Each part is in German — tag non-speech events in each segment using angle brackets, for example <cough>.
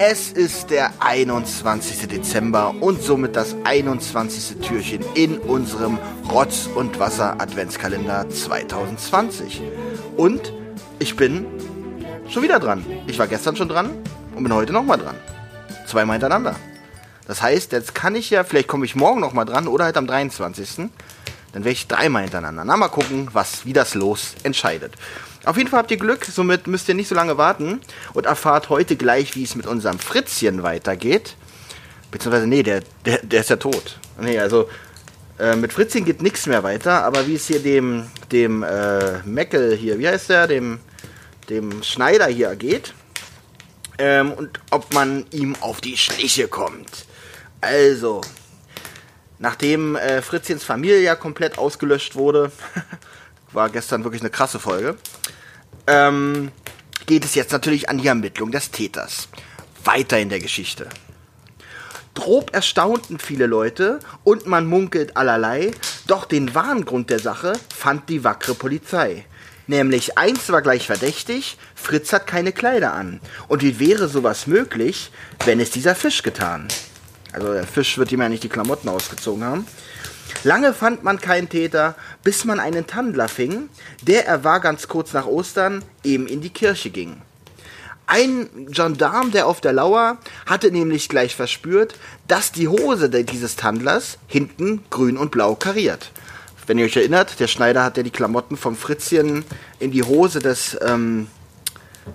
Es ist der 21. Dezember und somit das 21. Türchen in unserem Rotz- und Wasser-Adventskalender 2020. Und ich bin schon wieder dran. Ich war gestern schon dran und bin heute nochmal dran. Zweimal hintereinander. Das heißt, jetzt kann ich ja, vielleicht komme ich morgen nochmal dran oder halt am 23. Dann wäre ich dreimal hintereinander. Na, mal gucken, was, wie das Los entscheidet. Auf jeden Fall habt ihr Glück, somit müsst ihr nicht so lange warten und erfahrt heute gleich, wie es mit unserem Fritzchen weitergeht. Beziehungsweise, nee, der, der, der ist ja tot. Nee, also äh, mit Fritzchen geht nichts mehr weiter, aber wie es hier dem, dem äh, Meckel hier, wie heißt der, dem, dem Schneider hier geht ähm, und ob man ihm auf die Schliche kommt. Also, nachdem äh, Fritzchens Familie ja komplett ausgelöscht wurde, <laughs> war gestern wirklich eine krasse Folge, ähm, geht es jetzt natürlich an die Ermittlung des Täters. Weiter in der Geschichte. Drob erstaunten viele Leute und man munkelt allerlei, doch den wahren Grund der Sache fand die wackere Polizei. Nämlich eins war gleich verdächtig, Fritz hat keine Kleider an. Und wie wäre sowas möglich, wenn es dieser Fisch getan? Also der Fisch wird ihm ja nicht die Klamotten ausgezogen haben. Lange fand man keinen Täter, bis man einen Tandler fing, der er war ganz kurz nach Ostern eben in die Kirche ging. Ein Gendarm, der auf der Lauer, hatte nämlich gleich verspürt, dass die Hose dieses Tandlers hinten grün und blau kariert. Wenn ihr euch erinnert, der Schneider hat ja die Klamotten vom Fritzchen in die Hose des ähm,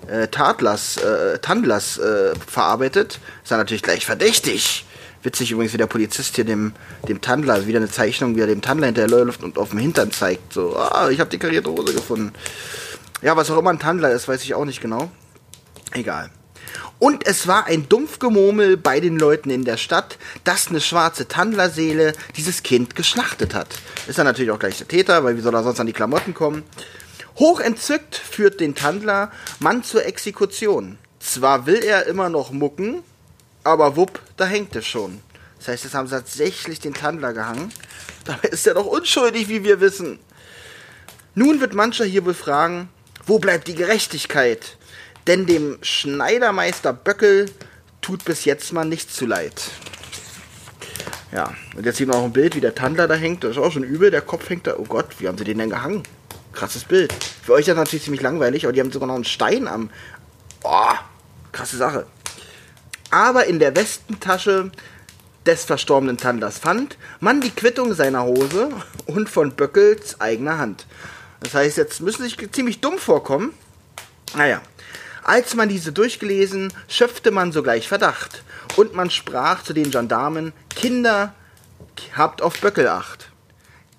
äh, Tadlers, äh, Tandlers äh, verarbeitet. Ist dann natürlich gleich verdächtig. Witzig übrigens, wie der Polizist hier dem, dem Tandler, also wieder eine Zeichnung, wie er dem Tandler hinterherläuft und auf dem Hintern zeigt. So, ah, ich habe die karierte Hose gefunden. Ja, was auch immer ein Tandler ist, weiß ich auch nicht genau. Egal. Und es war ein Dumpfgemurmel bei den Leuten in der Stadt, dass eine schwarze Tandlerseele dieses Kind geschlachtet hat. Ist dann natürlich auch gleich der Täter, weil wie soll er sonst an die Klamotten kommen? Hoch entzückt führt den Tandler Mann zur Exekution. Zwar will er immer noch mucken, aber wupp, da hängt es schon. Das heißt, jetzt haben sie tatsächlich den Tandler gehangen. Dabei ist er doch unschuldig, wie wir wissen. Nun wird mancher hier wohl fragen, wo bleibt die Gerechtigkeit? Denn dem Schneidermeister Böckel tut bis jetzt mal nichts zu leid. Ja, und jetzt sieht man auch ein Bild, wie der Tandler da hängt. Das ist auch schon übel, der Kopf hängt da. Oh Gott, wie haben sie den denn gehangen? Krasses Bild. Für euch ist das natürlich ziemlich langweilig, aber die haben sogar noch einen Stein am. Oh, krasse Sache. Aber in der Westentasche des verstorbenen Tandlers fand man die Quittung seiner Hose und von Böckels eigener Hand. Das heißt, jetzt müssen sie sich ziemlich dumm vorkommen. Naja, als man diese durchgelesen, schöpfte man sogleich Verdacht. Und man sprach zu den Gendarmen, Kinder, habt auf Böckel acht.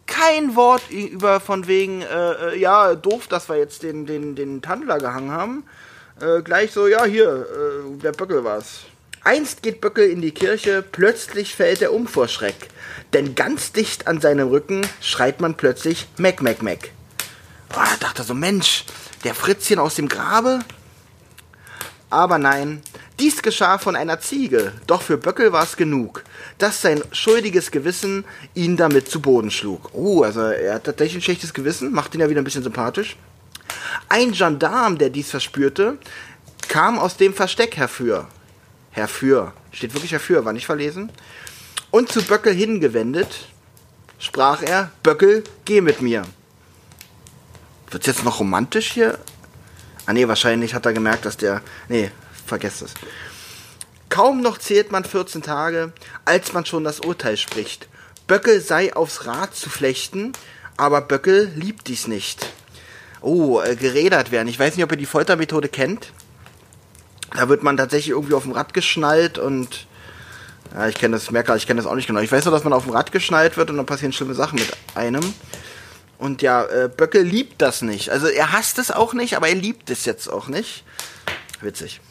Kein Wort über von wegen, äh, äh, ja, doof, dass wir jetzt den, den, den Tandler gehangen haben. Äh, gleich so, ja, hier, äh, der Böckel war's. Einst geht Böckel in die Kirche, plötzlich fällt er um vor Schreck. Denn ganz dicht an seinem Rücken schreit man plötzlich Meck, Meck, Meck. Oh, da dachte so, Mensch, der Fritzchen aus dem Grabe? Aber nein, dies geschah von einer Ziege, doch für Böckel war es genug, dass sein schuldiges Gewissen ihn damit zu Boden schlug. Oh, also er hat tatsächlich ein schlechtes Gewissen, macht ihn ja wieder ein bisschen sympathisch. Ein Gendarm, der dies verspürte, kam aus dem Versteck herfür. Herfür, steht wirklich herfür, war nicht verlesen. Und zu Böckel hingewendet, sprach er, Böckel, geh mit mir. Wird's jetzt noch romantisch hier? Ah nee, wahrscheinlich hat er gemerkt, dass der. Nee, vergesst es. Kaum noch zählt man 14 Tage, als man schon das Urteil spricht. Böckel sei aufs Rad zu flechten, aber Böckel liebt dies nicht. Oh, äh, gerädert werden. Ich weiß nicht, ob ihr die Foltermethode kennt. Da wird man tatsächlich irgendwie auf dem Rad geschnallt und. Ja, ich kenne das, merke, ich kenne das auch nicht genau. Ich weiß nur, dass man auf dem Rad geschnallt wird und dann passieren schlimme Sachen mit einem. Und ja, äh, Böcke liebt das nicht. Also er hasst es auch nicht, aber er liebt es jetzt auch nicht. Witzig.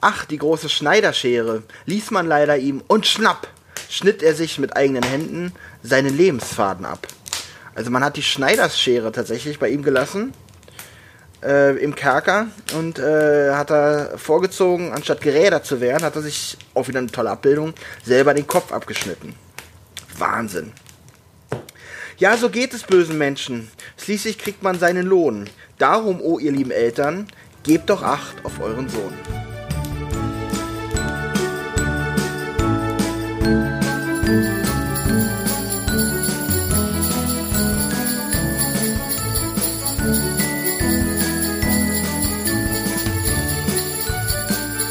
Ach, die große Schneiderschere ließ man leider ihm und schnapp schnitt er sich mit eigenen Händen seinen Lebensfaden ab. Also man hat die Schneiderschere tatsächlich bei ihm gelassen äh, im Kerker und äh, hat er vorgezogen, anstatt gerädert zu werden, hat er sich, auch wieder eine tolle Abbildung, selber den Kopf abgeschnitten. Wahnsinn. Ja, so geht es bösen Menschen. Schließlich kriegt man seinen Lohn. Darum, o oh ihr lieben Eltern, gebt doch Acht auf euren Sohn.